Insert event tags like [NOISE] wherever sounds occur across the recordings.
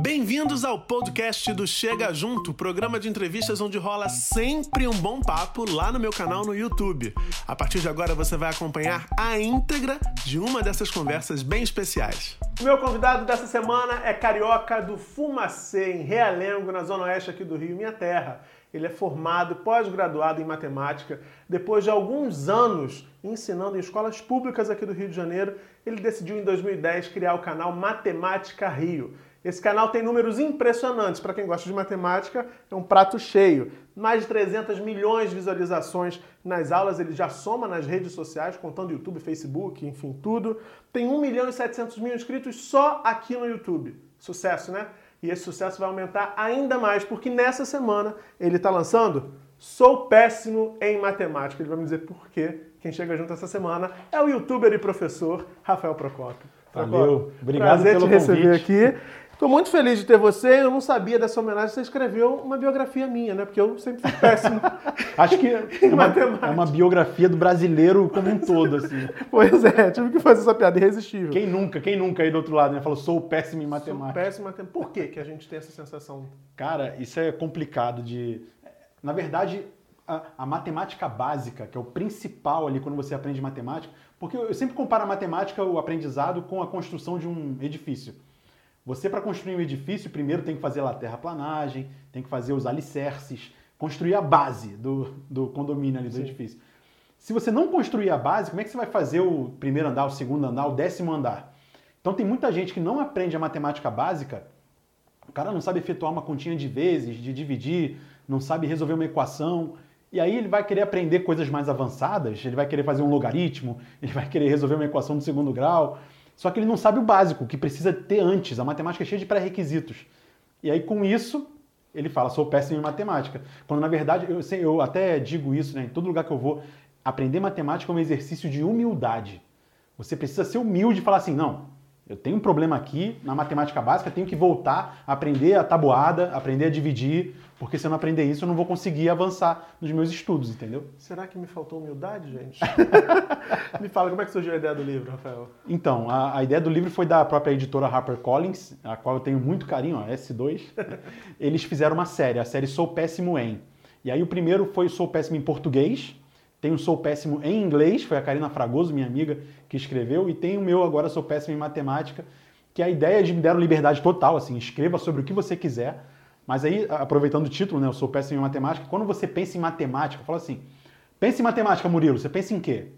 Bem-vindos ao podcast do Chega Junto, programa de entrevistas onde rola sempre um bom papo lá no meu canal no YouTube. A partir de agora você vai acompanhar a íntegra de uma dessas conversas bem especiais. O meu convidado dessa semana é carioca do Fumacê, em Realengo, na zona oeste aqui do Rio, minha terra. Ele é formado, pós-graduado em matemática. Depois de alguns anos ensinando em escolas públicas aqui do Rio de Janeiro, ele decidiu em 2010 criar o canal Matemática Rio. Esse canal tem números impressionantes. Para quem gosta de matemática, é um prato cheio. Mais de 300 milhões de visualizações nas aulas, ele já soma nas redes sociais, contando YouTube, Facebook, enfim, tudo. Tem 1 milhão e 700 mil inscritos só aqui no YouTube. Sucesso, né? E esse sucesso vai aumentar ainda mais, porque nessa semana ele está lançando Sou Péssimo em Matemática. Ele vai me dizer por quê. Quem chega junto essa semana é o youtuber e professor Rafael Procopio. Valeu, obrigado Prazer pelo te receber convite. aqui. Estou muito feliz de ter você. Eu não sabia dessa homenagem. Você escreveu uma biografia minha, né? Porque eu sempre fui péssimo. [LAUGHS] Acho que [LAUGHS] é uma, matemática. é uma biografia do brasileiro como um todo, assim. [LAUGHS] pois é, tive que fazer essa piada irresistível. Quem nunca, quem nunca aí do outro lado, né? Falou, sou péssimo em Sou matemática. péssimo em matemática. Por que, que a gente tem essa sensação? Cara, isso é complicado de. Na verdade, a, a matemática básica, que é o principal ali quando você aprende matemática, porque eu sempre comparo a matemática, o aprendizado, com a construção de um edifício. Você, para construir um edifício, primeiro tem que fazer lá a terraplanagem, tem que fazer os alicerces, construir a base do, do condomínio ali do Sim. edifício. Se você não construir a base, como é que você vai fazer o primeiro andar, o segundo andar, o décimo andar? Então tem muita gente que não aprende a matemática básica, o cara não sabe efetuar uma continha de vezes, de dividir, não sabe resolver uma equação, e aí ele vai querer aprender coisas mais avançadas, ele vai querer fazer um logaritmo, ele vai querer resolver uma equação de segundo grau, só que ele não sabe o básico, que precisa ter antes. A matemática é cheia de pré-requisitos. E aí, com isso, ele fala, sou péssimo em matemática. Quando, na verdade, eu, eu até digo isso, né? Em todo lugar que eu vou, aprender matemática é um exercício de humildade. Você precisa ser humilde e falar assim, não, eu tenho um problema aqui na matemática básica, tenho que voltar aprender a tabuada, aprender a dividir, porque se eu não aprender isso, eu não vou conseguir avançar nos meus estudos, entendeu? Será que me faltou humildade, gente? [LAUGHS] me fala, como é que surgiu a ideia do livro, Rafael? Então, a, a ideia do livro foi da própria editora HarperCollins, a qual eu tenho muito carinho, ó, S2. [LAUGHS] Eles fizeram uma série, a série Sou Péssimo em. E aí o primeiro foi Sou Péssimo em português, tem o Sou Péssimo em inglês, foi a Karina Fragoso, minha amiga, que escreveu, e tem o meu agora Sou Péssimo em matemática, que a ideia é de me deram liberdade total, assim, escreva sobre o que você quiser. Mas aí, aproveitando o título, né, eu sou péssimo em matemática, quando você pensa em matemática, fala assim, pensa em matemática, Murilo, você pensa em quê?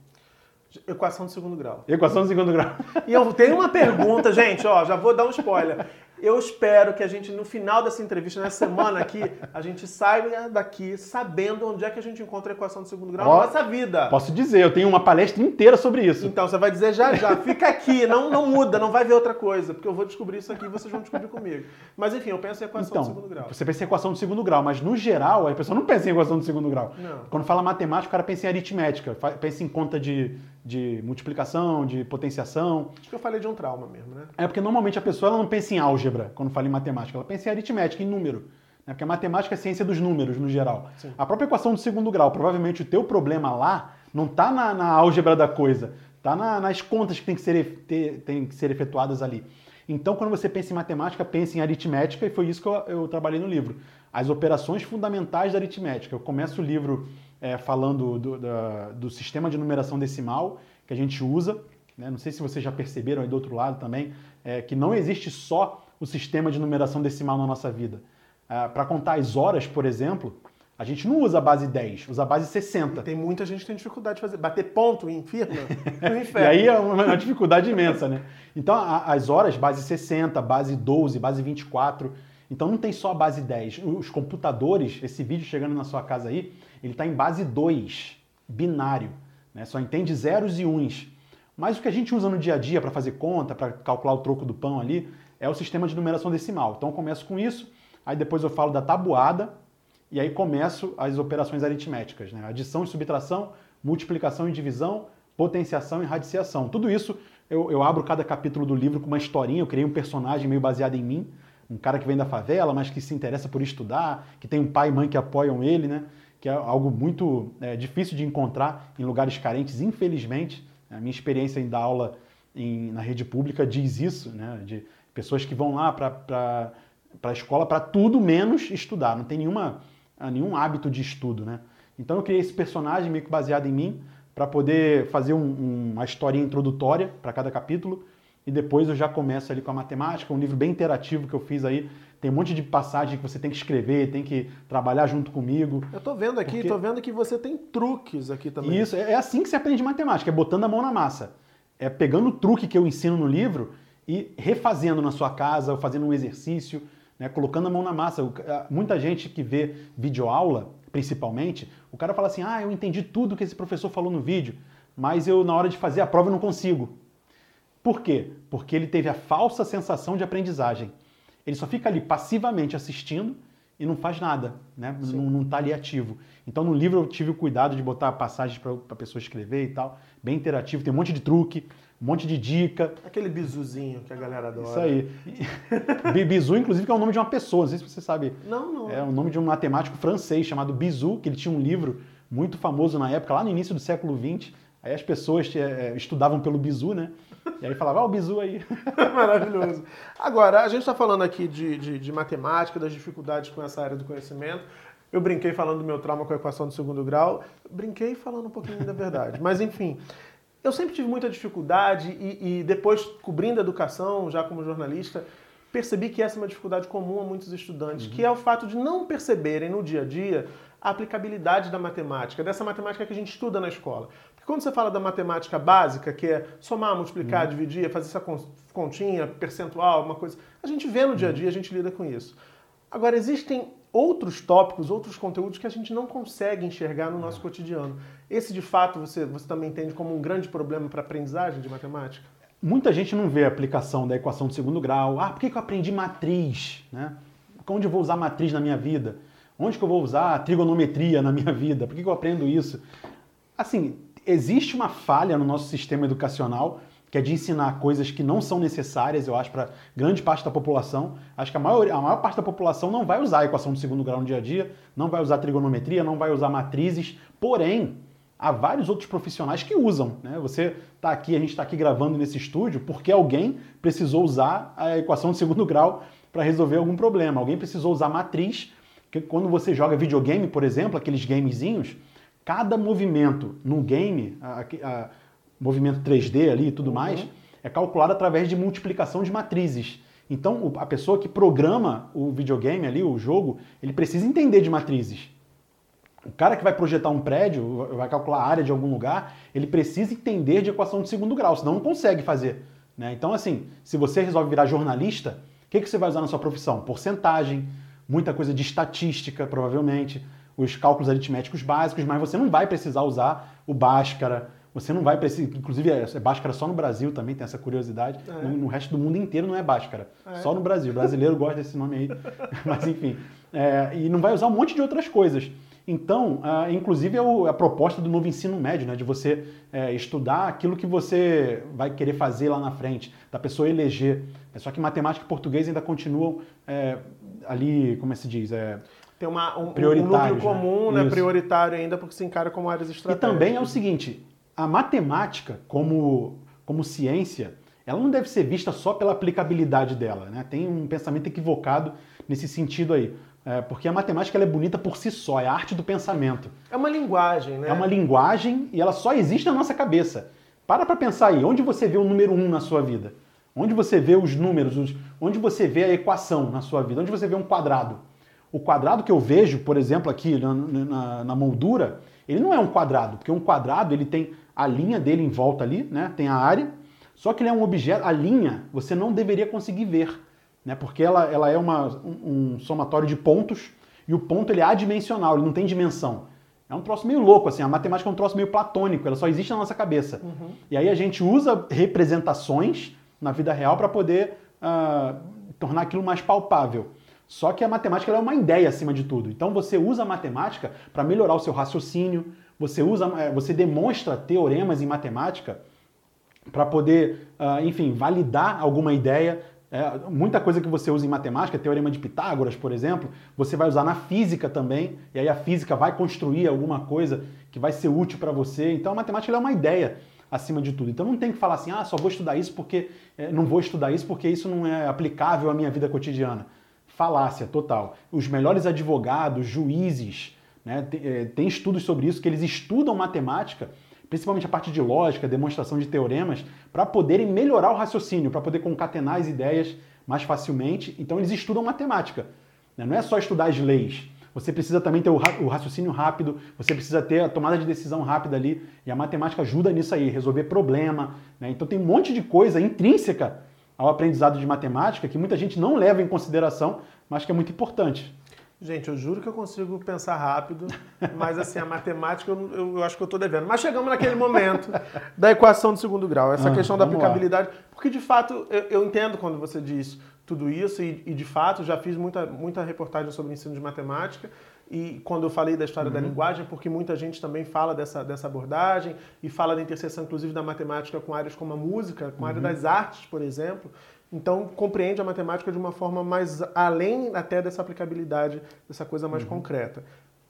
Equação de segundo grau. Equação do segundo grau. E eu tenho uma pergunta, [LAUGHS] gente, ó, já vou dar um spoiler. Eu espero que a gente, no final dessa entrevista, nessa semana aqui, a gente saia daqui sabendo onde é que a gente encontra a equação de segundo grau Ó, na nossa vida. Posso dizer, eu tenho uma palestra inteira sobre isso. Então, você vai dizer já já, fica aqui, não, não muda, não vai ver outra coisa, porque eu vou descobrir isso aqui e vocês vão descobrir comigo. Mas enfim, eu penso em equação de segundo Então, grau. você pensa em equação do segundo grau, mas no geral, a pessoa não pensa em equação do segundo grau. Não. Quando fala matemática, o cara pensa em aritmética, pensa em conta de, de multiplicação, de potenciação. Acho que eu falei de um trauma mesmo, né? É porque normalmente a pessoa ela não pensa em álgebra quando fala em matemática, ela pensa em aritmética, em número. Né? Porque a matemática é ciência dos números, no geral. Sim. A própria equação do segundo grau, provavelmente o teu problema lá não está na, na álgebra da coisa, está nas contas que tem que, ser, ter- tem que ser efetuadas ali. Então, quando você pensa em matemática, pensa em aritmética, e foi isso que eu, eu trabalhei no livro. As operações fundamentais da aritmética. Eu começo o livro é, falando do, da- do sistema de numeração decimal que a gente usa. né? Não sei se vocês já perceberam aí do outro lado também, é, que não existe só o sistema de numeração decimal na nossa vida. Para contar as horas, por exemplo, a gente não usa a base 10, usa a base 60. Tem muita gente que tem dificuldade de fazer. Bater ponto em firma [LAUGHS] no E inferno. aí é uma uma dificuldade imensa, né? Então, a- as horas, base 60, base 12, base 24. Então, não tem só a base 10. Os computadores, esse vídeo chegando na sua casa aí, ele está em base 2, binário. Né? Só entende zeros e uns. Mas o que a gente usa no dia a dia para fazer conta, para calcular o troco do pão ali, é o sistema de numeração decimal. Então, eu começo com isso, aí depois eu falo da tabuada, e aí começo as operações aritméticas, né? Adição e subtração, multiplicação e divisão, potenciação e radiciação. Tudo isso eu, eu abro cada capítulo do livro com uma historinha, eu criei um personagem meio baseado em mim, um cara que vem da favela, mas que se interessa por estudar, que tem um pai e mãe que apoiam ele, né? Que é algo muito é, difícil de encontrar em lugares carentes, infelizmente. A minha experiência em dar aula em- na rede pública diz isso, né? De pessoas que vão lá para a escola para tudo menos estudar. Não tem nenhuma, nenhum hábito de estudo, né? Então eu criei esse personagem meio que baseado em mim para poder fazer um, um, uma historinha introdutória para cada capítulo e depois eu já começo ali com a matemática, um livro bem interativo que eu fiz aí. Tem um monte de passagem que você tem que escrever, tem que trabalhar junto comigo. Eu tô vendo aqui, porque... tô vendo que você tem truques aqui também. Isso, é assim que se aprende matemática, é botando a mão na massa. É pegando o truque que eu ensino no livro e refazendo na sua casa, ou fazendo um exercício, né, colocando a mão na massa. Muita gente que vê videoaula, principalmente, o cara fala assim: ah, eu entendi tudo que esse professor falou no vídeo, mas eu, na hora de fazer a prova, eu não consigo. Por quê? Porque ele teve a falsa sensação de aprendizagem. Ele só fica ali passivamente assistindo e não faz nada, né? não está ali ativo. Então no livro eu tive o cuidado de botar passagens para a pessoa escrever e tal, bem interativo, tem um monte de truque, um monte de dica. Aquele bizuzinho que a galera adora. Isso aí. Bizu, inclusive, que é o nome de uma pessoa, não sei se você sabe. Não, não. É o nome de um matemático francês chamado Bizu, que ele tinha um livro muito famoso na época, lá no início do século XX. Aí as pessoas é, estudavam pelo Bizu, né? E aí falava, ah, o Bizu aí. [LAUGHS] Maravilhoso. Agora, a gente está falando aqui de, de, de matemática, das dificuldades com essa área do conhecimento. Eu brinquei falando do meu trauma com a equação do segundo grau. Brinquei falando um pouquinho da verdade. Mas, enfim, eu sempre tive muita dificuldade e, e, depois, cobrindo a educação, já como jornalista, percebi que essa é uma dificuldade comum a muitos estudantes, uhum. que é o fato de não perceberem no dia a dia a aplicabilidade da matemática, dessa matemática que a gente estuda na escola. Quando você fala da matemática básica, que é somar, multiplicar, uhum. dividir, fazer essa continha, percentual, uma coisa, a gente vê no dia a dia, a gente lida com isso. Agora, existem outros tópicos, outros conteúdos que a gente não consegue enxergar no nosso cotidiano. Esse, de fato, você, você também entende como um grande problema para a aprendizagem de matemática? Muita gente não vê a aplicação da equação de segundo grau. Ah, por que, eu aprendi matriz? Né? Onde eu vou usar matriz na minha vida? Onde que eu vou usar trigonometria na minha vida? Por que, que eu aprendo isso? Assim, existe uma falha no nosso sistema educacional que é de ensinar coisas que não são necessárias, eu acho, para grande parte da população. Acho que a maior, a maior parte da população não vai usar a equação de segundo grau no dia a dia, não vai usar trigonometria, não vai usar matrizes, porém, há vários outros profissionais que usam. Né? Você está aqui, a gente está aqui gravando nesse estúdio porque alguém precisou usar a equação de segundo grau para resolver algum problema. Alguém precisou usar matriz, que quando você joga videogame, por exemplo, aqueles gamezinhos, cada movimento no game, a, a, movimento 3D ali e tudo uhum. mais, é calculado através de multiplicação de matrizes. Então, a pessoa que programa o videogame ali, o jogo, ele precisa entender de matrizes. O cara que vai projetar um prédio, vai calcular a área de algum lugar, ele precisa entender de equação de segundo grau, senão não consegue fazer. Né? Então, assim, se você resolve virar jornalista, o que, que você vai usar na sua profissão? Porcentagem, muita coisa de estatística, provavelmente, os cálculos aritméticos básicos, mas você não vai precisar usar o Bhaskara, você não vai precisar. Inclusive, é, é Bhaskara só no Brasil também, tem essa curiosidade. É. No, no, resto do mundo inteiro não é Bhaskara. É. Só no Brasil. O brasileiro gosta desse nome aí. [LAUGHS] Mas, enfim. É, e não vai usar um monte de outras coisas. Então, uh, inclusive, é a proposta do novo ensino médio, né, de você é, estudar aquilo que você vai querer fazer lá na frente, da pessoa eleger. É só que matemática e português ainda continuam ali, como é que se diz? É, Tem uma, um, um núcleo comum, né? né prioritário ainda, porque se encara como áreas estratégicas. E também é o seguinte, a matemática, como, como ciência, ela não deve ser vista só pela aplicabilidade dela. Né? Tem um pensamento equivocado nesse sentido aí. É, porque a matemática é bonita por si só, é a arte do pensamento. É uma linguagem, né? É uma linguagem e ela só existe na nossa cabeça. Para para pensar aí, onde você vê o número 1 um na sua vida? Onde você vê os números? Os... Onde você vê a equação na sua vida? Onde você vê um quadrado? O quadrado que eu vejo, por exemplo, aqui na, na, na moldura, ele não é um quadrado, porque um quadrado ele tem a linha dele em volta ali, né? Tem a área. Só que ele é um objeto, a linha você não deveria conseguir ver, né? Porque ela, ela é uma, um, um somatório de pontos e o ponto ele é adimensional, ele não tem dimensão. É um troço meio louco, assim, a matemática é um troço meio platônico, ela só existe na nossa cabeça. Uhum. E aí a gente usa representações na vida real para poder uh, tornar aquilo mais palpável. Só que a matemática é uma ideia acima de tudo. Então você usa a matemática para melhorar o seu raciocínio, você usa, é, você demonstra teoremas em matemática para poder, ah, enfim, validar alguma ideia. É, muita coisa que você usa em matemática, teorema de Pitágoras, por exemplo, você vai usar na física também, e aí a física vai construir alguma coisa que vai ser útil para você. Então a matemática é uma ideia acima de tudo. Então não tem que falar assim, ah, só vou estudar isso porque é, não vou estudar isso porque isso não é aplicável à minha vida cotidiana. Falácia total. Os melhores advogados, juízes, né, tem, tem estudos sobre isso, que eles estudam matemática, principalmente a parte de lógica, demonstração de teoremas, para poderem melhorar o raciocínio, para poder concatenar as ideias mais facilmente. Então eles estudam matemática. Né? Não é só estudar as leis. Você precisa também ter o raciocínio rápido, você precisa ter a tomada de decisão rápida ali, e a matemática ajuda nisso aí, resolver problema. Né? Então tem um monte de coisa intrínseca ao aprendizado de matemática que muita gente não leva em consideração, mas que é muito importante. Gente, eu juro que eu consigo pensar rápido, [LAUGHS] mas assim, a matemática eu, eu, eu acho que eu estou devendo. Mas chegamos naquele momento [LAUGHS] da equação de segundo grau, essa ah, questão da aplicabilidade, lá. porque de fato eu, eu, entendo quando você diz tudo isso e, e, de fato já fiz muita, muita reportagem sobre ensino de matemática e quando eu falei da história uhum. da linguagem, porque muita gente também fala dessa, dessa abordagem e fala da interseção inclusive da matemática com áreas como a música, com a área uhum. das artes, por exemplo. Então, compreende a matemática de uma forma mais além até dessa aplicabilidade, dessa coisa mais uhum. concreta.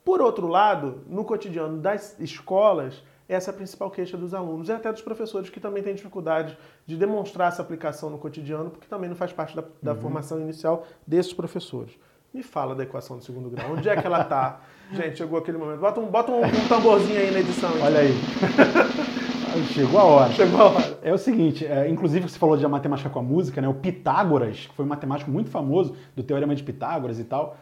Por outro lado, no cotidiano das escolas, essa é a principal queixa dos alunos e até dos professores que também têm dificuldade de demonstrar essa aplicação no cotidiano, porque também não faz parte da, da uhum. formação inicial desses professores. Me fala da equação do segundo grau. Onde é que ela está? [LAUGHS] Gente, chegou aquele momento. Bota um, bota um, um tamborzinho aí na edição. Olha aí. [LAUGHS] Chegou a hora. Chegou a hora. É o seguinte, é, inclusive você falou de matemática com a música, né? O Pitágoras, que foi um matemático muito famoso do Teorema de Pitágoras e tal,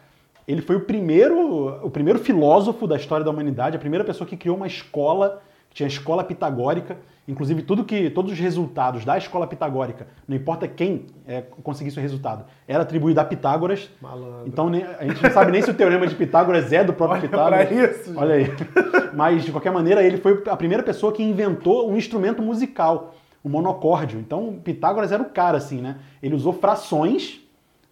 ele foi o primeiro, o primeiro filósofo da história da humanidade, a primeira pessoa que criou uma escola, que tinha a escola pitagórica, Inclusive, tudo que, todos os resultados da escola pitagórica, não importa quem é, conseguisse o resultado, era atribuído a Pitágoras. Malandro. Então a gente não sabe nem se o teorema de Pitágoras é do próprio Olha Pitágoras. Isso, Olha aí. Mas, de qualquer maneira, ele foi a primeira pessoa que inventou um instrumento musical, o monocórdio. Então, Pitágoras era o cara, assim, né? Ele usou frações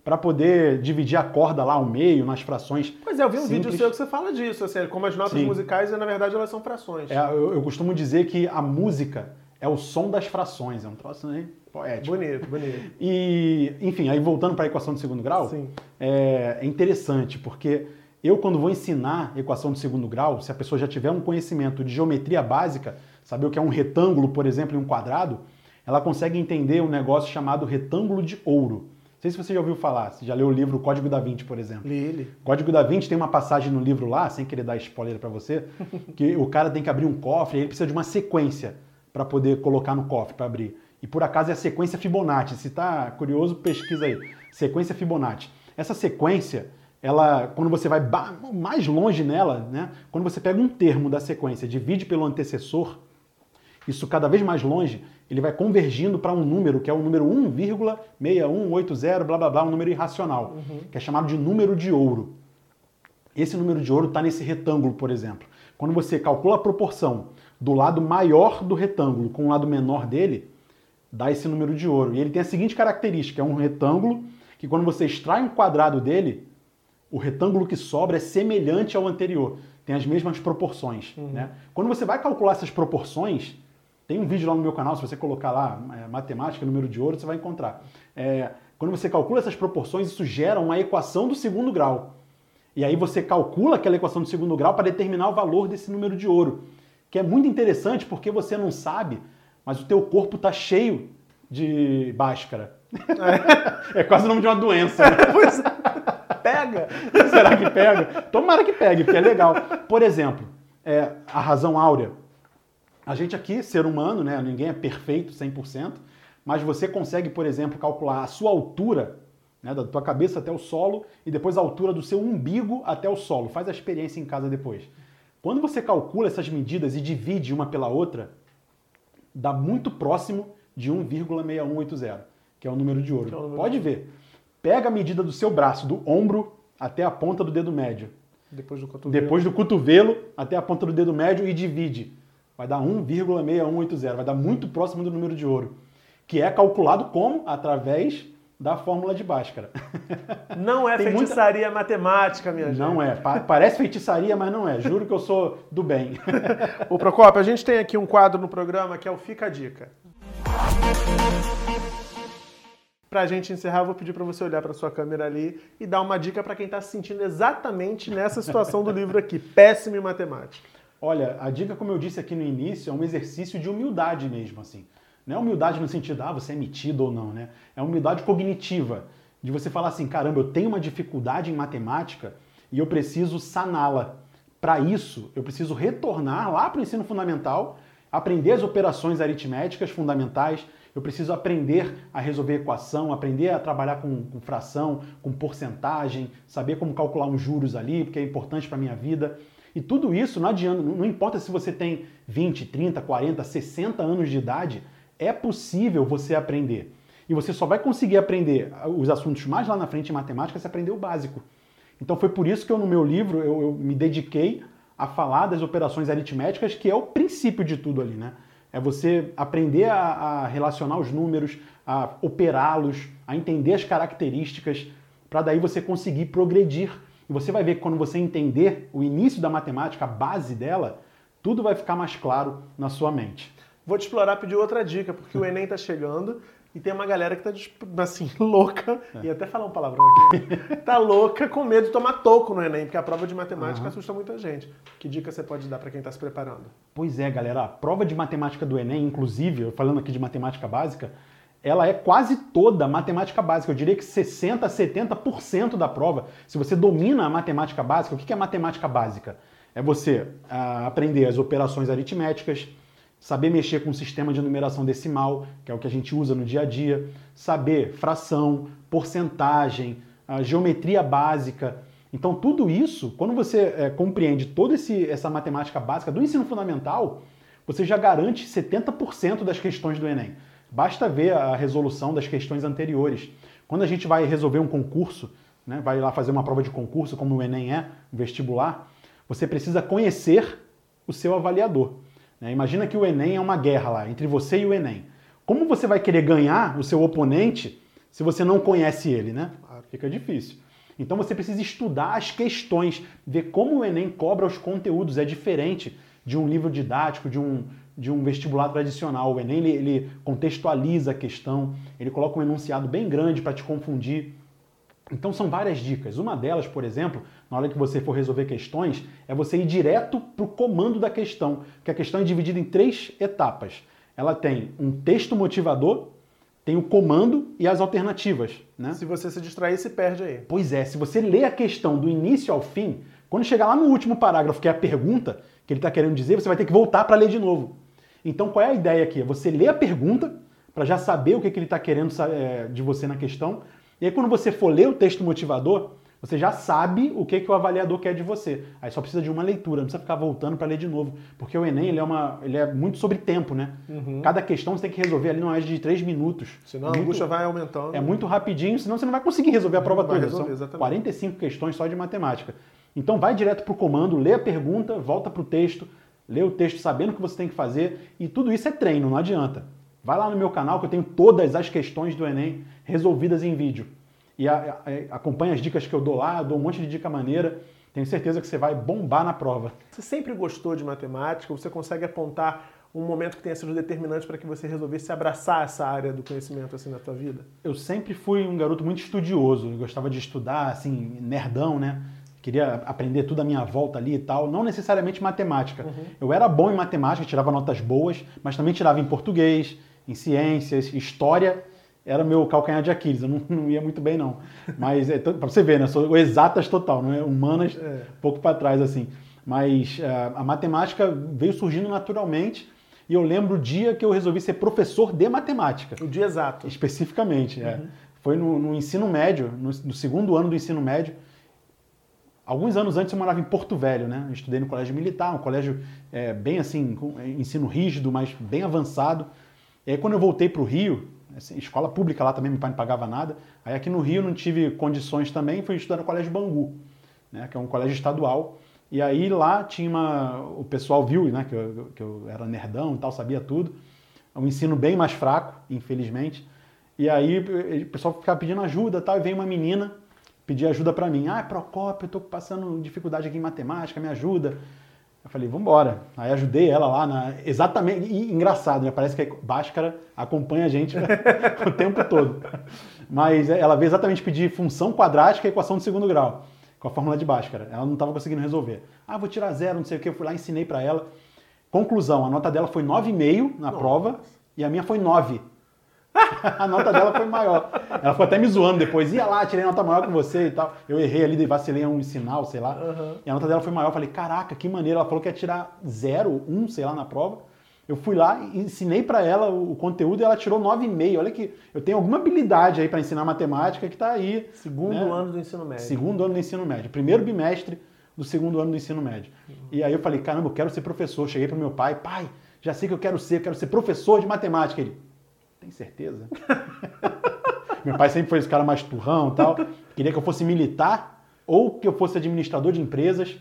para poder dividir a corda lá ao meio, nas frações. Pois é, eu vi um simples. vídeo seu que você fala disso, assim, como as notas Sim. musicais, na verdade, elas são frações. É, eu, eu, costumo dizer que a música é o som das frações, é um troço né, poético. Bonito, bonito. [LAUGHS] E, enfim, aí voltando para a equação de segundo grau. É, é interessante, porque eu, quando vou ensinar equação de segundo grau, se a pessoa já tiver um conhecimento de geometria básica, saber o que é um retângulo, por exemplo, e um quadrado, ela consegue entender um negócio chamado retângulo de ouro. Não sei se você já ouviu falar, se já leu o livro Código da Vinci, por exemplo. Li, li. Código da Vinci tem uma passagem no livro lá, sem querer dar spoiler para você, [LAUGHS] que o cara tem que abrir um cofre e ele precisa de uma sequência para poder colocar no cofre, para abrir. E por acaso é a sequência Fibonacci. Se está curioso, pesquisa aí. Sequência Fibonacci. Essa sequência, ela, quando você vai mais longe nela, né, quando você pega um termo da sequência, divide pelo antecessor, isso cada vez mais longe, ele vai convergindo para um número, que é o número 1,6180, blá blá blá, um número irracional, uhum. que é chamado de número de ouro. Esse número de ouro está nesse retângulo, por exemplo. Quando você calcula a proporção do lado maior do retângulo com o lado menor dele, dá esse número de ouro. E ele tem a seguinte característica: é um retângulo que, quando você extrai um quadrado dele, o retângulo que sobra é semelhante ao anterior, tem as mesmas proporções. Uhum. Né? Quando você vai calcular essas proporções, tem um vídeo lá no meu canal, se você colocar lá é, matemática, número de ouro, você vai encontrar. É, quando você calcula essas proporções, isso gera uma equação do segundo grau. E aí você calcula aquela equação do segundo grau para determinar o valor desse número de ouro. Que é muito interessante porque você não sabe, mas o teu corpo está cheio de báscara. É. [LAUGHS] é quase o nome de uma doença. Né? [LAUGHS] pois é. Pega! Será que pega? Tomara que pegue, porque é legal. Por exemplo, é, a razão áurea. A gente aqui, ser humano, né, ninguém é perfeito 100%, mas você consegue, por exemplo, calcular a sua altura, né, da tua cabeça até o solo, e depois a altura do seu umbigo até o solo. Faz a experiência em casa depois. Quando você calcula essas medidas e divide uma pela outra, dá muito próximo de 1,6180, que é o número de ouro. É número Pode de... ver. Pega a medida do seu braço, do ombro até a ponta do dedo médio. Depois do cotovelo. Depois do cotovelo até a ponta do dedo médio e divide vai dar 1,6180, vai dar muito próximo do número de ouro, que é calculado como? Através da fórmula de Bhaskara. [LAUGHS] Não é feitiçaria muita... matemática, minha gente. Não é. Parece feitiçaria, mas não é. Juro que eu sou do bem. [LAUGHS] O Procopio, a gente tem aqui um quadro no programa que é o Fica a Dica. Para a gente encerrar, eu vou pedir para você olhar para sua câmera ali e dar uma dica para quem está se sentindo exatamente nessa situação do livro aqui, péssimo em matemática. Olha, a dica, como eu disse aqui no início, é um exercício de humildade mesmo, assim. Não é humildade no sentido, ah, você é metido ou não, né? É humildade cognitiva. de você falar assim, caramba, eu tenho uma dificuldade em matemática e eu preciso saná-la. Para isso, eu preciso retornar lá para o ensino fundamental, aprender as operações aritméticas fundamentais, eu preciso aprender a resolver equação, aprender a trabalhar com, com fração, com porcentagem, saber como calcular uns juros ali, porque é importante para a minha vida. E tudo isso não adianta, não importa se você tem 20, 30, 40, 60 anos de idade, é possível você aprender. E você só vai conseguir aprender os assuntos mais lá na frente em matemática se aprender o básico. Então foi por isso que eu, no meu livro, eu, eu me dediquei a falar das operações aritméticas, que é o princípio de tudo ali, né? É você aprender a, a relacionar os números, a operá-los, a entender as características, para daí você conseguir progredir. E você vai ver que quando você entender o início da matemática, a base dela, tudo vai ficar mais claro na sua mente. Vou te explorar pedir outra dica, porque o Enem está chegando e tem uma galera que tá, assim, [LAUGHS] louca, é. e até falar um palavrão aqui, [LAUGHS] tá louca com medo de tomar toco no Enem, porque a prova de matemática uhum. assusta muita gente. Que dica você pode dar para quem está se preparando? Pois é, galera, a prova de matemática do Enem, inclusive, falando aqui de matemática básica, ela é quase toda matemática básica. Eu diria que 60% a 70% da prova, se você domina a matemática básica, o que é matemática básica? É você ah, aprender as operações aritméticas, saber mexer com o sistema de numeração decimal, que é o que a gente usa no dia a dia, saber fração, porcentagem, geometria básica. Então, tudo isso, quando você é, compreende toda esse, essa matemática básica do ensino fundamental, você já garante 70% das questões do Enem. Basta ver a resolução das questões anteriores. Quando a gente vai resolver um concurso, né, vai lá fazer uma prova de concurso, como o Enem é, vestibular, você precisa conhecer o seu avaliador. Né? Imagina que o Enem é uma guerra lá entre você e o Enem. Como você vai querer ganhar o seu oponente se você não conhece ele, né? Fica difícil. Então você precisa estudar as questões, ver como o Enem cobra os conteúdos. É diferente de um livro didático, de um, de um vestibular tradicional. O Enem ele, ele contextualiza a questão, ele coloca um enunciado bem grande para te confundir. Então são várias dicas. Uma delas, por exemplo, na hora que você for resolver questões, é você ir direto para o comando da questão, que a questão é dividida em três etapas. Ela tem um texto motivador, tem o comando e as alternativas. Né? Se você se distrair, se perde aí. Pois é, se você lê a questão do início ao fim, quando chegar lá no último parágrafo, que é a pergunta que ele está querendo dizer, você vai ter que voltar para ler de novo. Então qual é a ideia aqui? É você lê a pergunta para já saber o que, que ele está querendo é, de você na questão, e aí, quando você for ler o texto motivador, você já sabe o que, que o avaliador quer de você. Aí só precisa de uma leitura, não precisa ficar voltando para ler de novo. Porque o Enem ele é, uma, ele é muito sobre tempo, né? Uhum. Cada questão você tem que resolver ali numa de três minutos. Senão a angústia vai aumentando. É muito rapidinho, senão você não vai conseguir resolver a prova toda. Resolver, São exatamente. 45 questões só de matemática. Então vai direto para o comando, lê a pergunta, volta para o texto, lê o texto sabendo o que você tem que fazer. E tudo isso é treino, não adianta. Vai lá no meu canal que eu tenho todas as questões do Enem resolvidas em vídeo. E a, a, acompanha as dicas que eu dou lá, eu dou um monte de dica maneira. Tenho certeza que você vai bombar na prova. Você sempre gostou de matemática? Você consegue apontar um momento que tenha sido determinante para que você resolvesse abraçar essa área do conhecimento assim na tua vida? Eu sempre fui um garoto muito estudioso, gostava de estudar, assim, nerdão, né? Queria aprender tudo à minha volta ali e tal, não necessariamente matemática. Uhum. Eu era bom em matemática, tirava notas boas, mas também tirava em português, em ciências, história era meu calcanhar de Aquiles, eu não, não ia muito bem não. Mas é, para você ver, né, sou exatas total, não é humanas, é. pouco para trás assim. Mas uh, a matemática veio surgindo naturalmente e eu lembro o dia que eu resolvi ser professor de matemática. O dia exato. Especificamente, é. uhum. é. Foi no, no, ensino médio, no, no, segundo ano do ensino médio. Alguns anos antes eu morava em Porto Velho, né? Eu estudei no colégio militar, um colégio é, bem assim, com ensino rígido, mas bem avançado. E aí quando eu voltei para o Rio, Assim, escola pública lá também, meu pai não pagava nada. Aí aqui no Rio não tive condições também, fui estudar no Colégio Bangu, né, que é um colégio estadual. E aí lá tinha uma. O pessoal viu né, que, eu, que eu era nerdão e tal, sabia tudo. Um ensino bem mais fraco, infelizmente. E aí o pessoal ficava pedindo ajuda tal, e veio uma menina pedir ajuda para mim. Ah, Procópio, eu tô passando dificuldade aqui em matemática, me ajuda. Eu falei, vamos embora. Aí ajudei ela lá na. Exatamente. E engraçado, né? Parece que a Bhaskara acompanha a gente [LAUGHS] o tempo todo. Mas ela veio exatamente pedir função quadrática e equação de segundo grau, com a fórmula de Bhaskara. Ela não estava conseguindo resolver. Ah, vou tirar zero, não sei o que. Eu fui lá, ensinei para ela. Conclusão: a nota dela foi 9,5 na Nossa. prova e a minha foi 9. [LAUGHS] a nota dela foi maior. Ela ficou até me zoando depois. Ia lá, tirei nota maior que você e tal. Eu errei ali, vacilei um sinal, sei lá. Uhum. E a nota dela foi maior. Eu falei, caraca, que maneiro. Ela falou que ia tirar zero, um, sei lá, na prova. Eu fui lá, ensinei para ela o conteúdo e ela tirou 9,5. Olha que eu tenho alguma habilidade aí para ensinar matemática que está aí. Segundo né? ano do ensino médio. Segundo ano do ensino médio. Primeiro bimestre do segundo ano do ensino médio. Uhum. E aí eu falei, caramba, eu quero ser professor. Cheguei para meu pai, pai, já sei que eu quero ser, eu quero ser professor de matemática. Ele, tem certeza? [LAUGHS] Meu pai sempre foi esse cara mais turrão e tal. Queria que eu fosse militar ou que eu fosse administrador de empresas.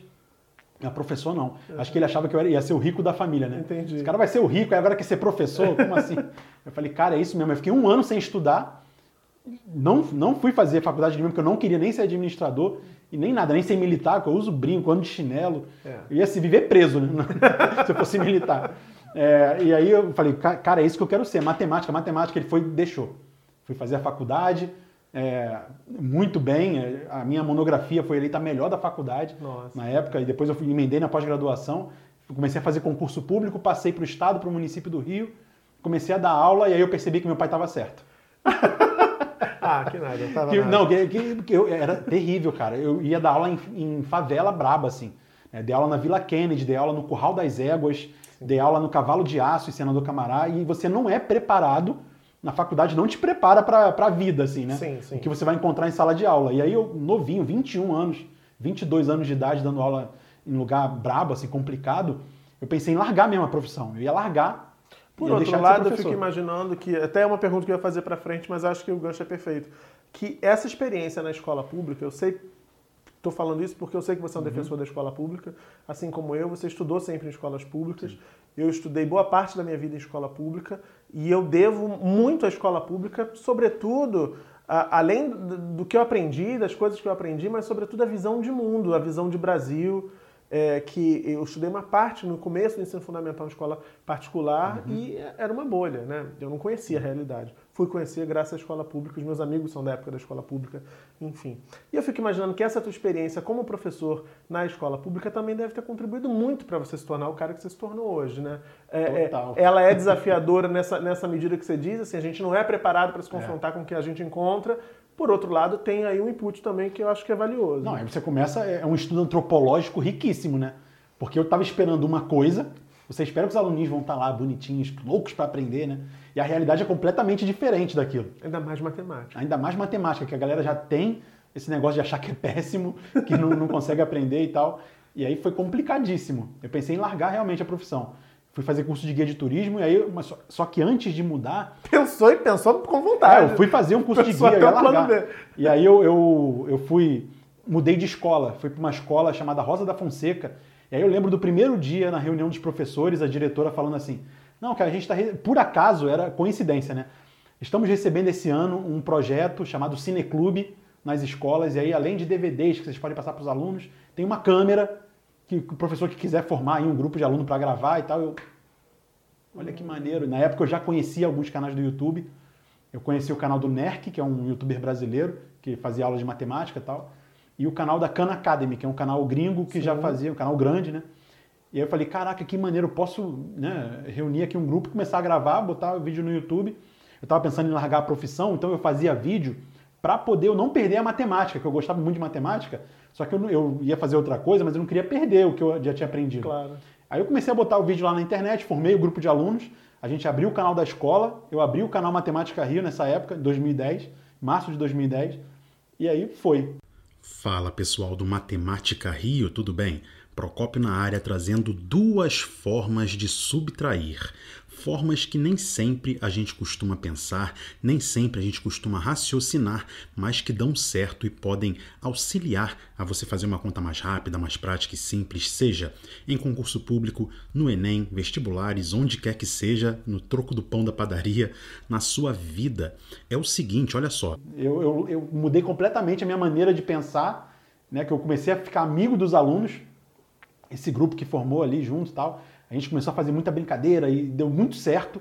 A professor não. Acho que ele achava que eu ia ser o rico da família, né? Entendi. Esse cara vai ser o rico agora quer ser professor? Como assim? Eu falei, cara, é isso mesmo. Eu fiquei um ano sem estudar. Não, não fui fazer faculdade de mim porque eu não queria nem ser administrador e nem nada, nem ser militar, porque eu uso brinco, ando de chinelo. É. Eu ia se viver preso, né? [LAUGHS] se eu fosse militar. É, e aí eu falei, cara, é isso que eu quero ser, matemática, matemática. Ele foi deixou. Fui fazer a faculdade, é, muito bem. É, a minha monografia foi eleita a melhor da faculdade Nossa. na época, e depois eu fui, emendei na pós-graduação. Comecei a fazer concurso público, passei para o estado, para o município do Rio, comecei a dar aula e aí eu percebi que meu pai estava certo. [LAUGHS] ah, que nada, tava que, nada. Não, que, que, que eu, era terrível, cara. Eu ia dar aula em, em favela braba, assim. É, dei aula na Vila Kennedy, dei aula no Curral das Éguas, dei aula no Cavalo de Aço e Senador Camará, e você não é preparado, na faculdade não te prepara para a vida, assim, né? Sim, sim. O que você vai encontrar em sala de aula. E aí eu, novinho, 21 anos, 22 anos de idade, dando aula em lugar brabo, assim, complicado, eu pensei em largar mesmo a profissão. Eu ia largar. Por outro lado, eu fico imaginando que, até é uma pergunta que eu ia fazer para frente, mas acho que o gancho é perfeito, que essa experiência na escola pública, eu sei Estou falando isso porque eu sei que você é um uhum. defensor da escola pública, assim como eu. Você estudou sempre em escolas públicas. Sim. Eu estudei boa parte da minha vida em escola pública e eu devo muito à escola pública, sobretudo, a, além do que eu aprendi, das coisas que eu aprendi, mas sobretudo a visão de mundo, a visão de Brasil, é, que eu estudei uma parte no começo do ensino fundamental em escola particular uhum. e era uma bolha, né? Eu não conhecia a realidade. Fui conhecer graças à escola pública, os meus amigos são da época da escola pública, enfim. E eu fico imaginando que essa tua experiência como professor na escola pública também deve ter contribuído muito para você se tornar o cara que você se tornou hoje, né? É, é, ela é desafiadora nessa, nessa medida que você diz, assim, a gente não é preparado para se confrontar é. com o que a gente encontra, por outro lado, tem aí um input também que eu acho que é valioso. Não, aí você começa, é um estudo antropológico riquíssimo, né? Porque eu estava esperando uma coisa, você espera que os alunos vão estar tá lá bonitinhos, loucos para aprender, né? E a realidade é completamente diferente daquilo. Ainda mais matemática. Ainda mais matemática, que a galera já tem esse negócio de achar que é péssimo, que não, não consegue aprender e tal. E aí foi complicadíssimo. Eu pensei em largar realmente a profissão fui fazer curso de guia de turismo e aí, mas só, só que antes de mudar. Pensou e pensou com vontade. É, eu fui fazer um curso de guia, e ia largar. E aí eu, eu, eu fui, mudei de escola, fui para uma escola chamada Rosa da Fonseca. E aí eu lembro do primeiro dia na reunião dos professores, a diretora falando assim: não, que a gente está. Por acaso, era coincidência, né? Estamos recebendo esse ano um projeto chamado Cineclube nas escolas, e aí, além de DVDs que vocês podem passar para os alunos, tem uma câmera que o professor que quiser formar aí um grupo de aluno para gravar e tal, eu olha que maneiro. Na época eu já conhecia alguns canais do YouTube. Eu conheci o canal do Nerk, que é um youtuber brasileiro que fazia aula de matemática e tal, e o canal da Khan Academy, que é um canal gringo que Sim. já fazia, um canal grande, né? E aí eu falei, caraca, que maneiro, eu posso né, reunir aqui um grupo, começar a gravar, botar o vídeo no YouTube. Eu estava pensando em largar a profissão, então eu fazia vídeo para poder eu não perder a matemática, que eu gostava muito de matemática, só que eu, eu, ia fazer outra coisa, mas eu não queria perder o que eu já tinha aprendido. Claro. Aí eu comecei a botar o vídeo lá na internet, formei o grupo de alunos, a gente abriu o canal da escola, eu abri o canal Matemática Rio nessa época, 2010, março de 2010, e aí foi. Fala pessoal do Matemática Rio, tudo bem? Procópio na área trazendo duas formas de subtrair formas que nem sempre a gente costuma pensar, nem sempre a gente costuma raciocinar, mas que dão certo e podem auxiliar a você fazer uma conta mais rápida, mais prática e simples, seja em concurso público, no Enem, vestibulares, onde quer que seja, no troco do pão da padaria, na sua vida. É o seguinte, olha só. Eu, eu, eu mudei completamente a minha maneira de pensar, né? Que eu comecei a ficar amigo dos alunos, esse grupo que formou ali junto e tal. A gente começou a fazer muita brincadeira e deu muito certo.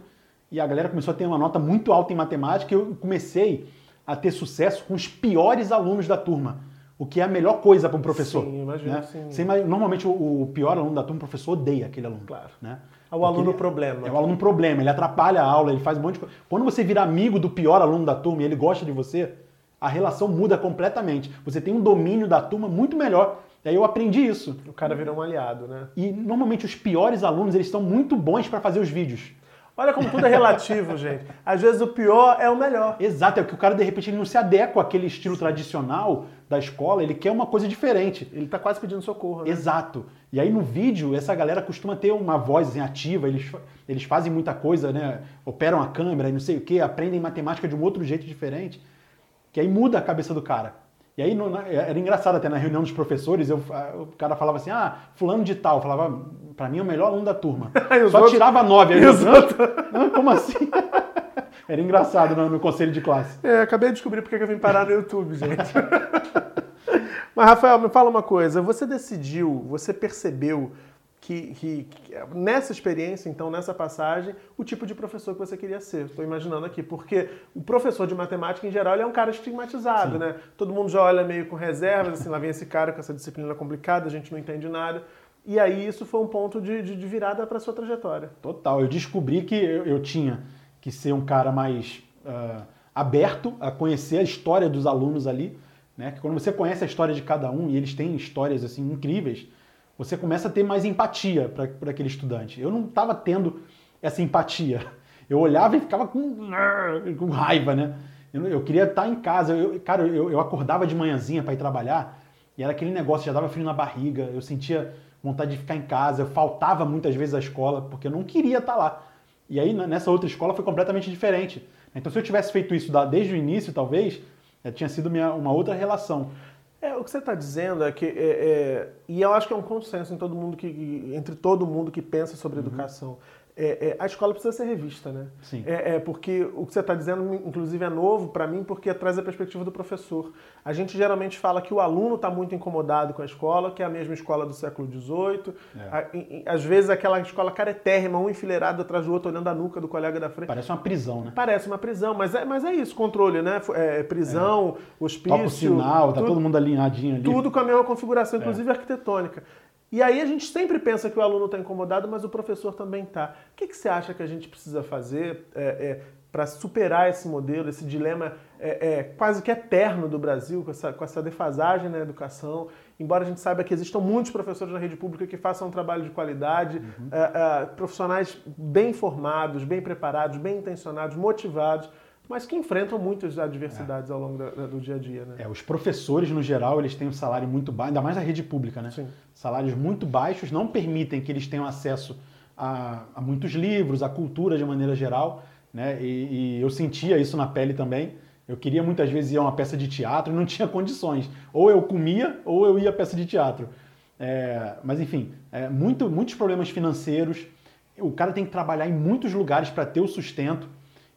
E a galera começou a ter uma nota muito alta em matemática. E eu comecei a ter sucesso com os piores alunos da turma. o que é a melhor coisa para um professor. Sim, imagino né? sim. Imagina- normalmente o, o pior aluno da turma, o professor odeia aquele aluno. Claro. Né? É o aluno ele- problema. É o aluno problema, ele atrapalha a aula, ele faz um monte de coisa. Quando você vira amigo do pior aluno da turma e ele gosta de você, a relação muda completamente. Você tem um domínio da turma muito melhor. E aí eu aprendi isso. O cara virou um aliado, né? E normalmente os piores alunos, eles são muito bons para fazer os vídeos. Olha como tudo é relativo, [LAUGHS] gente. Às vezes o pior é o melhor. Exato, é que o cara de repente ele não se adequa àquele estilo tradicional da escola, ele quer uma coisa diferente. Ele tá quase pedindo socorro, né? Exato. E aí no vídeo, essa galera costuma ter uma voz assim, ativa, eles, eles fazem muita coisa, né? Operam a câmera e não sei o quê, aprendem matemática de um outro jeito diferente, que aí muda a cabeça do cara. E aí no- na- era engraçado até na reunião dos professores, eu, a- o cara falava assim, ah, fulano de tal, eu falava, pra mim é o melhor aluno da turma. [LAUGHS] Só outros- tirava nove. Aí E eu, "Hã? Hã? como assim? [LAUGHS] Era engraçado no, no conselho de classe. É, acabei de descobrir porque que eu vim parar no YouTube, gente. [LAUGHS] Mas, Rafael, me fala uma coisa. Você decidiu, você percebeu que, que- que nessa experiência, então, nessa passagem, o tipo de professor que você queria ser. Estou imaginando aqui. Porque o professor de matemática, em geral, ele é um cara estigmatizado, né? Todo mundo já olha meio com reservas, assim, lá vem esse cara com essa disciplina complicada, a gente não entende nada. E aí isso foi um ponto de, de- de virada para sua trajetória. Total. Eu descobri que eu, eu tinha que ser um cara mais ah, aberto a conhecer a história dos alunos ali, né? Que quando você conhece a história de cada um e eles têm histórias assim incríveis, você começa a ter mais empatia para aquele estudante. Eu não estava tendo essa empatia. Eu olhava e ficava com, com raiva, né? Eu, eu queria estar em casa. Eu, cara, eu, eu acordava de manhãzinha para ir trabalhar e era aquele negócio, já dava frio na barriga, eu sentia vontade de ficar em casa, eu faltava muitas vezes à escola porque eu não queria estar lá. E aí nessa outra escola foi completamente diferente. Então se eu tivesse feito isso desde o início, talvez, eh, tinha sido minha- uma outra relação. É, o que você está dizendo é que, é, é, e eu acho que é um consenso em todo mundo que, entre todo mundo que pensa sobre educação, é, é, a escola precisa ser revista, né? Sim. É, é porque o que você está dizendo, inclusive, é novo para mim, porque traz a perspectiva do professor. A gente geralmente fala que o aluno está muito incomodado com a escola, que é a mesma escola do século XVIII. É. Às vezes aquela escola caretérrima, um enfileirado atrás do outro, olhando a nuca do colega da frente. Parece uma prisão, né? Parece uma prisão, mas é, mas é isso, controle, né? É, prisão, hospício... Toca o sinal, tá tudo- todo mundo alinhadinho ali. tudo com a mesma configuração, É. inclusive arquitetônica. E aí a gente sempre pensa que o aluno está incomodado, mas o professor também está. O que, que você acha que a gente precisa fazer para superar esse modelo, esse dilema é, é, quase que eterno do Brasil, com essa, com essa defasagem na educação? Embora a gente saiba que existam muitos professores na rede pública que façam um trabalho de qualidade, Uhum. é, é, profissionais bem formados, bem preparados, bem intencionados, motivados, mas que enfrentam muitas adversidades ao longo da- da- do dia a dia. Né? É, os professores, no geral, eles têm um salário muito baixo, ainda mais na rede pública, né? Sim. Salários muito baixos não permitem que eles tenham acesso a, a muitos livros, à cultura de maneira geral, né? E, e eu sentia isso na pele também. Eu queria muitas vezes ir a uma peça de teatro e não tinha condições. Ou eu comia, ou eu ia à peça de teatro. É, mas enfim, é, muito, muitos problemas financeiros. O cara tem que trabalhar em muitos lugares para ter o sustento.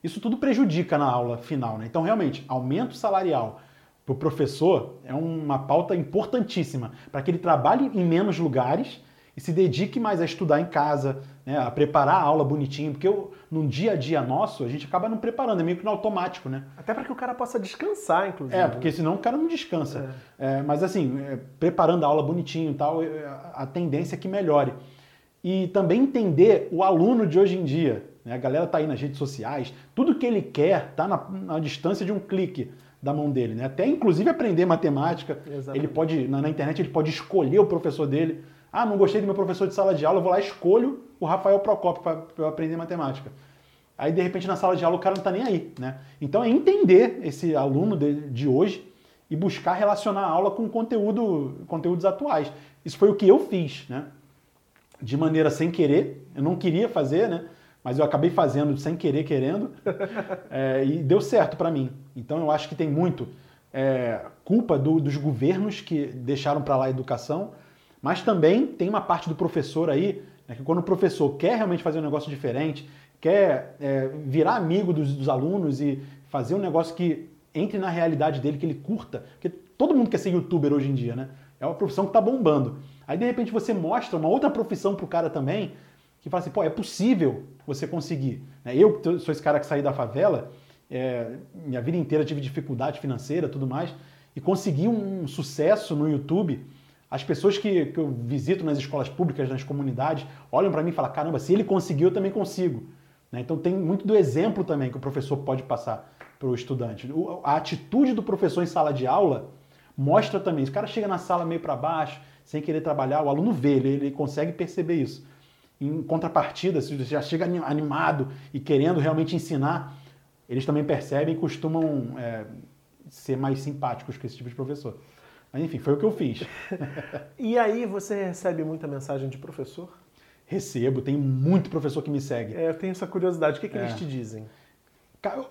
Isso tudo prejudica na aula final, né? Então, realmente, aumento salarial para o professor é uma pauta importantíssima para que ele trabalhe em menos lugares e se dedique mais a estudar em casa, né? a preparar a aula bonitinho, porque eu, no dia a dia nosso a gente acaba não preparando, é meio que no automático, né? Até para que o cara possa descansar, inclusive. É, porque senão o cara não descansa. É, mas assim, é, preparando a aula bonitinho e tal, é, a tendência é que melhore. E também entender o aluno de hoje em dia. Né? A galera tá aí nas redes sociais, tudo que ele quer tá na, na distância de um clique da mão dele. Né? Até inclusive aprender matemática. Exatamente. Ele pode, na, na internet, ele pode escolher o professor dele. Ah, não gostei do meu professor de sala de aula, eu vou lá e escolho o Rafael Procopio para eu aprender matemática. Aí, de repente, na sala de aula, o cara não tá nem aí, né? Então, é entender esse aluno de, de hoje e buscar relacionar a aula com conteúdo, conteúdos atuais. Isso foi o que eu fiz, né? De maneira sem querer, eu não queria fazer, né? Mas eu acabei fazendo sem querer, querendo, [LAUGHS] É, e deu certo para mim. Então, eu acho que tem muito é, culpa do- dos governos que deixaram para lá a educação, mas também tem uma parte do professor aí, né, que quando o professor quer realmente fazer um negócio diferente, quer é, virar amigo dos, dos alunos e fazer um negócio que entre na realidade dele, que ele curta, porque todo mundo quer ser youtuber hoje em dia, né? É uma profissão que tá bombando. Aí de repente você mostra uma outra profissão pro cara também, que fala assim, pô, é possível você conseguir. né? Eu sou esse cara que saí da favela, é, minha vida inteira tive dificuldade financeira tudo mais, e consegui um sucesso no YouTube. As pessoas que, que eu visito nas escolas públicas, nas comunidades, olham para mim e falam: caramba, se ele conseguiu, eu também consigo. Né? Então tem muito do exemplo também que o professor pode passar para o estudante. A atitude do professor em sala de aula mostra também. O cara chega na sala meio para baixo, sem querer trabalhar, o aluno vê, ele, ele consegue perceber isso. Em contrapartida, se você já chega animado e querendo realmente ensinar, eles também percebem e costumam é, ser mais simpáticos com esse tipo de professor. Mas enfim, foi o que eu fiz. [LAUGHS] e aí você recebe muita mensagem de professor? Recebo, tem muito professor que me segue. É, eu tenho essa curiosidade. O que, que é. eles te dizem?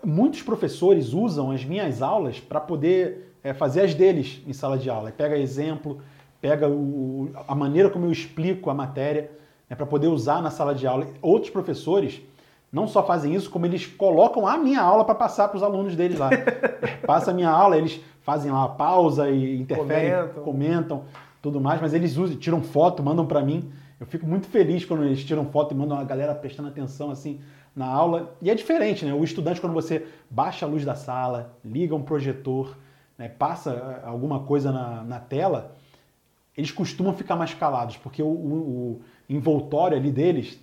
Muitos professores usam as minhas aulas para poder é, fazer as deles em sala de aula. Pega exemplo, pega o, a maneira como eu explico a matéria, né, para poder usar na sala de aula. Outros professores não só fazem isso, como eles colocam a minha aula para passar para os alunos deles lá. [LAUGHS] Passa a minha aula, eles fazem lá pausa e interferem, comentam, comentam tudo mais, mas eles usam, tiram foto, mandam para mim. Eu fico muito feliz quando eles tiram foto e mandam a galera prestando atenção assim na aula. E é diferente, né? O estudante, quando você baixa a luz da sala, liga um projetor, né? passa eh, alguma coisa na, na tela, eles costumam ficar mais calados, porque o, o envoltório ali deles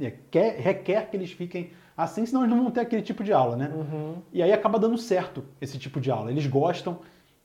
é, quer, requer que eles fiquem assim, senão eles não vão ter aquele tipo de aula, né? Uhum. E aí acaba dando certo esse tipo de aula. Eles gostam,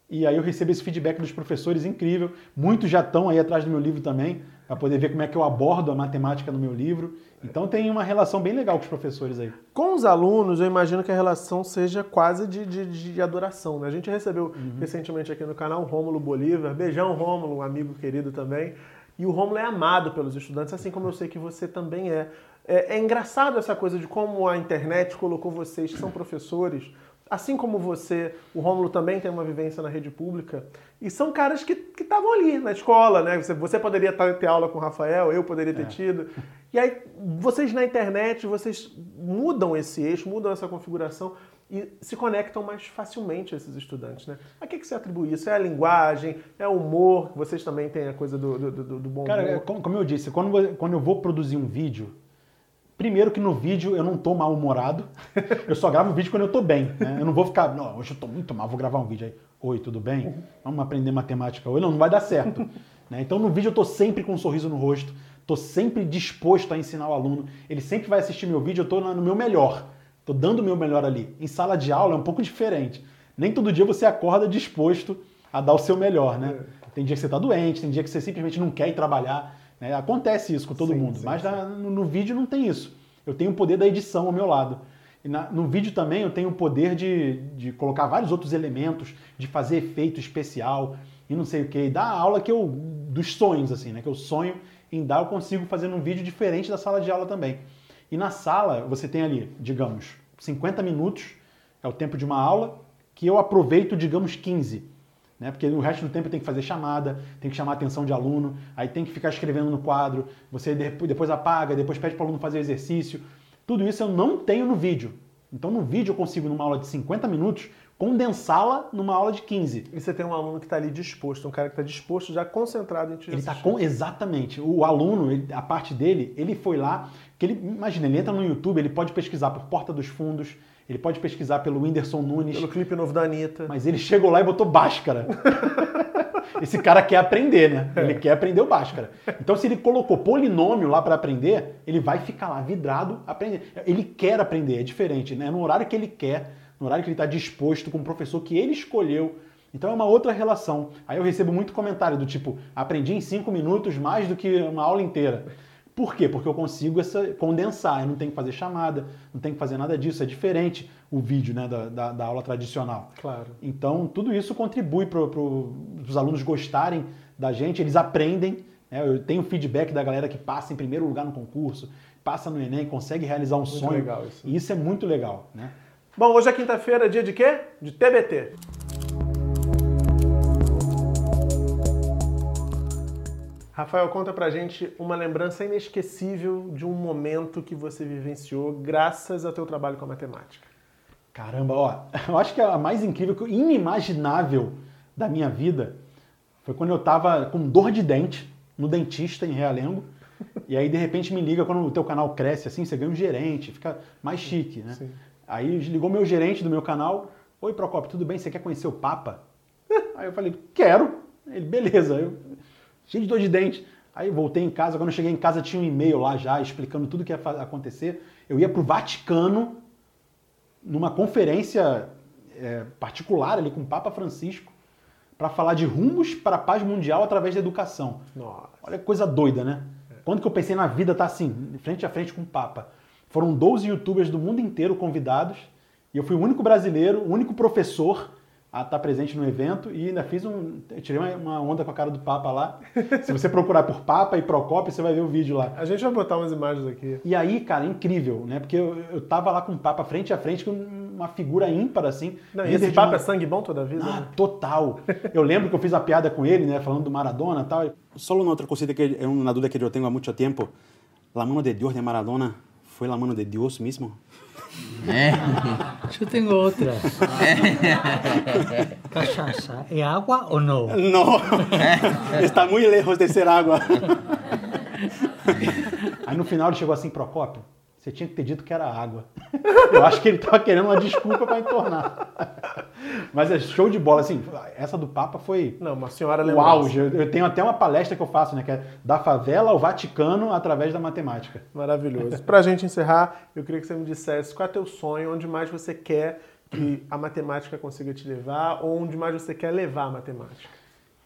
e aí eu recebo esse feedback dos professores incrível. Muitos já estão aí atrás do meu livro também para poder ver como é que eu abordo a matemática no meu livro. Então tem uma relação bem legal com os professores aí. Com os alunos, eu imagino que a relação seja quase de, de, de adoração. Né? A gente recebeu uhum. recentemente aqui no canal o Rômulo Bolívar. Beijão, Rômulo, um amigo querido também. E o Rômulo é amado pelos estudantes, assim como eu sei que você também é. É, é engraçado essa coisa de como a internet colocou vocês, que são professores, Assim como você, o Rômulo também tem uma vivência na rede pública. E são caras que estavam ali na escola, né? Você, você poderia ter aula com o Rafael, eu poderia ter é. tido. E aí, vocês na internet, vocês mudam esse eixo, mudam essa configuração e se conectam mais facilmente a esses estudantes, né? A que, que você atribui isso? É a linguagem? É o humor? Vocês também têm a coisa do, do, do, do bom Cara, humor? Cara, como eu disse, quando, quando eu vou produzir um vídeo, Primeiro que no vídeo eu não tô mal-humorado, [LAUGHS] eu só gravo vídeo quando eu tô bem. Né? Eu não vou ficar, não, hoje eu tô muito mal, vou gravar um vídeo aí. Oi, tudo bem? Vamos aprender matemática hoje? Não, não vai dar certo. [LAUGHS] né? Então no vídeo eu tô sempre com um sorriso no rosto, tô sempre disposto a ensinar o aluno. Ele sempre vai assistir meu vídeo, eu tô no meu melhor. Tô dando o meu melhor ali. Em sala de aula é um pouco diferente. Nem todo dia você acorda disposto a dar o seu melhor, né? É. Tem dia que você tá doente, tem dia que você simplesmente não quer ir trabalhar. Né? Acontece isso com todo sim, mundo, sim, mas sim. Na, no, no, vídeo não tem isso. Eu tenho o poder da edição ao meu lado. E na, no vídeo também eu tenho o poder de, de colocar vários outros elementos, de fazer efeito especial e não sei o que. E dar a aula que eu. dos sonhos, assim, né? Que eu sonho em dar, eu consigo fazer num vídeo diferente da sala de aula também. E na sala você tem ali, digamos, 50 minutos, é o tempo de uma aula, que eu aproveito, digamos, 15 né? Porque o resto do tempo tem que fazer chamada, tem que chamar a atenção de aluno, aí tem que ficar escrevendo no quadro, você depois apaga, depois pede para o aluno fazer exercício. Tudo isso eu não tenho no vídeo. Então no vídeo eu consigo, numa aula de 50 minutos, condensá-la numa aula de 15. E você tem um aluno que está ali disposto, um cara que está disposto, já concentrado em te Ele está com exatamente. O aluno, ele, a parte dele, ele foi lá, que ele imagina, ele entra no YouTube, ele pode pesquisar por Porta dos Fundos, ele pode pesquisar pelo Whindersson Nunes. Pelo clipe novo da Anitta. Mas ele chegou lá e botou Bhaskara. [LAUGHS] Esse cara quer aprender, né? Ele quer aprender o Bhaskara. Então, se ele colocou polinômio lá para aprender, ele vai ficar lá vidrado aprender. Ele quer aprender, é diferente, né? No horário que ele quer, no horário que ele está disposto, com o professor que ele escolheu. Então é uma outra relação. Aí eu recebo muito comentário do tipo, aprendi em cinco minutos mais do que uma aula inteira. Por quê? Porque eu consigo essa, condensar, eu não tenho que fazer chamada, não tenho que fazer nada disso, é diferente o vídeo né, da, da, da aula tradicional. Claro. Então, tudo isso contribui para pro, os alunos gostarem da gente, eles aprendem. Né, eu tenho feedback da galera que passa em primeiro lugar no concurso, passa no Enem, consegue realizar um muito sonho. Legal isso. E isso é muito legal. Né? Bom, hoje é quinta-feira, dia de quê? De TBT. Rafael, conta pra gente uma lembrança inesquecível de um momento que você vivenciou graças ao teu trabalho com a matemática. Caramba, ó, [LAUGHS] eu acho que a mais incrível, inimaginável da minha vida foi quando eu tava com dor de dente no dentista em Realengo. E aí, de repente, me liga quando o teu canal cresce assim, você ganha um gerente, fica mais chique, né? Sim. Aí ligou meu gerente do meu canal. Oi, Procopio, tudo bem? Você quer conhecer o Papa? [LAUGHS] Aí eu falei, quero. Ele, beleza. Eu, cheio de dor de dente. Aí voltei em casa, quando eu cheguei em casa tinha um e-mail lá já explicando tudo o que ia acontecer. Eu ia para o Vaticano numa conferência é, particular ali com o Papa Francisco para falar de rumos para a paz mundial através da educação. Nossa. Olha que coisa doida, né? Quando que eu pensei na vida tá assim, frente a frente com o Papa? Foram 12 youtubers do mundo inteiro convidados e eu fui o único brasileiro, o único professor a estar presente no evento e ainda fiz um. tirei uma onda com a cara do Papa lá. Se você procurar por Papa e Procópio, você vai ver o vídeo lá. A gente vai botar umas imagens aqui. E aí, cara, incrível, né? Porque eu, eu tava lá com o Papa frente a frente, com uma figura ímpar, assim. Não, e esse Papa uma... é sangue bom toda a vida? Ah, né? total. Eu lembro que eu fiz a piada com ele, né? Falando do Maradona e tal. Só uma outra coisa que é uma dúvida que eu tenho há muito tempo. La mano de Deus de Maradona foi la mano de Deus mesmo? É. Eu tenho outra. É. Cachaça, é água ou não? Não, está muito lejos de ser água. [LAUGHS] Aí no final ele chegou assim, Procópio, você tinha que ter dito que era água. Eu acho que ele estava querendo uma desculpa para entornar. Mas é show de bola, assim, essa do Papa foi Não, uma senhora o auge. Eu tenho até uma palestra que eu faço, né, que é da favela ao Vaticano através da matemática. Maravilhoso. Para a gente encerrar, eu queria que você me dissesse qual é o teu sonho, onde mais você quer que a matemática consiga te levar, ou onde mais você quer levar a matemática.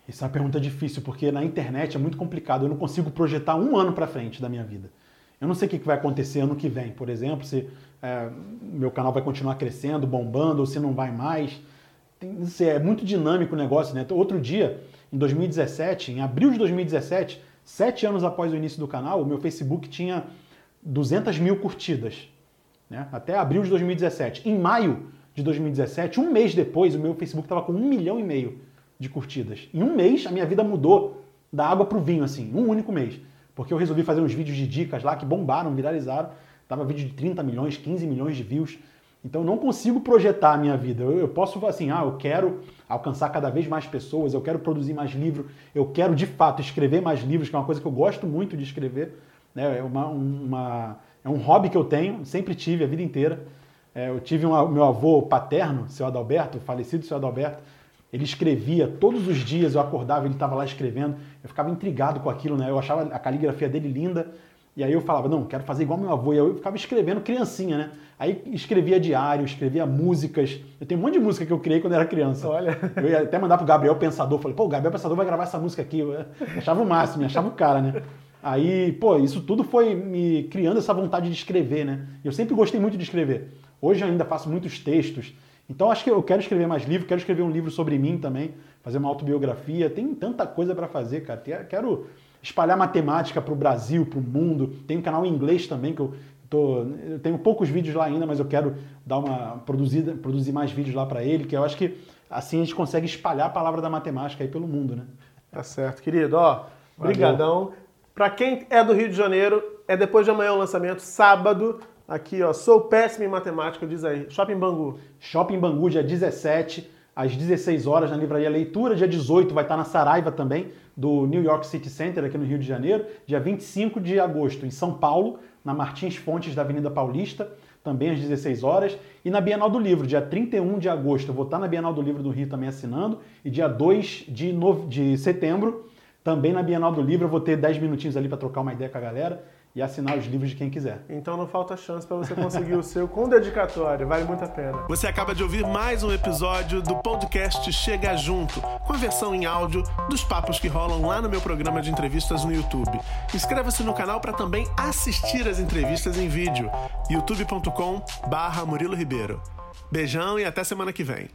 Isso é uma pergunta difícil, porque na internet é muito complicado. Eu não consigo projetar um ano para frente da minha vida. Eu não sei o que vai acontecer ano que vem, por exemplo, se é, meu canal vai continuar crescendo, bombando, ou se não vai mais. Tem, é muito dinâmico o negócio, né? Outro dia, em 2017, em abril de 2017, sete anos após o início do canal, o meu Facebook tinha 200 mil curtidas. Né? Até abril de 2017. Em maio de 2017, um mês depois, o meu Facebook estava com um milhão e meio de curtidas. Em um mês, a minha vida mudou da água para o vinho, assim, um único mês porque eu resolvi fazer uns vídeos de dicas lá que bombaram, viralizaram. Tava vídeo de 30 milhões, 15 milhões de views. Então eu não consigo projetar a minha vida. Eu, eu posso assim, ah, eu quero alcançar cada vez mais pessoas, eu quero produzir mais livros, eu quero de fato escrever mais livros, que é uma coisa que eu gosto muito de escrever. Né? É, uma, uma, é um hobby que eu tenho, sempre tive a vida inteira. É, eu tive um, meu avô paterno, seu Adalberto, falecido seu Adalberto, ele escrevia todos os dias, eu acordava, ele estava lá escrevendo. Eu ficava intrigado com aquilo, né? Eu achava a caligrafia dele linda. E aí eu falava, não, quero fazer igual meu avô. E aí eu ficava escrevendo criancinha, né? Aí escrevia diário, escrevia músicas. Eu tenho um monte de música que eu criei quando era criança. Olha. Eu ia até mandar pro Gabriel Pensador. Falei, pô, o Gabriel Pensador vai gravar essa música aqui. Eu achava o máximo, achava o cara, né? Aí, pô, isso tudo foi me criando essa vontade de escrever, né? Eu sempre gostei muito de escrever. Hoje ainda faço muitos textos. Então acho que eu quero escrever mais livros, quero escrever um livro sobre mim também, fazer uma autobiografia. Tem tanta coisa para fazer, cara. Quero espalhar matemática para o Brasil, para o mundo. Tem um canal em inglês também que eu tô, eu tenho poucos vídeos lá ainda, mas eu quero dar uma produzida, produzir mais vídeos lá para ele, que eu acho que assim a gente consegue espalhar a palavra da matemática aí pelo mundo, né? Tá certo, querido. Ó, brigadão. Para quem é do Rio de Janeiro, é depois de amanhã o lançamento, sábado. Aqui, ó, sou péssimo em matemática, diz aí. Shopping Bangu. Shopping Bangu, dia 17, às 16 horas, na Livraria Leitura. Dia 18 vai estar na Saraiva também, do New York City Center, aqui no Rio de Janeiro. Dia 25 de agosto, em São Paulo, na Martins Fontes, da Avenida Paulista, também às 16 horas. E na Bienal do Livro, dia 31 de agosto, eu vou estar na Bienal do Livro do Rio também assinando. E dia 2 de, de setembro, também na Bienal do Livro, eu vou ter 10 minutinhos ali para trocar uma ideia com a galera e assinar os livros de quem quiser. Então não falta chance para você conseguir o seu com dedicatória, vale muito a pena. Você acaba de ouvir mais um episódio do podcast Chega Junto, com a versão em áudio dos papos que rolam lá no meu programa de entrevistas no YouTube. Inscreva-se no canal para também assistir as entrevistas em vídeo. youtube.com/murilo Ribeiro. Beijão e até semana que vem.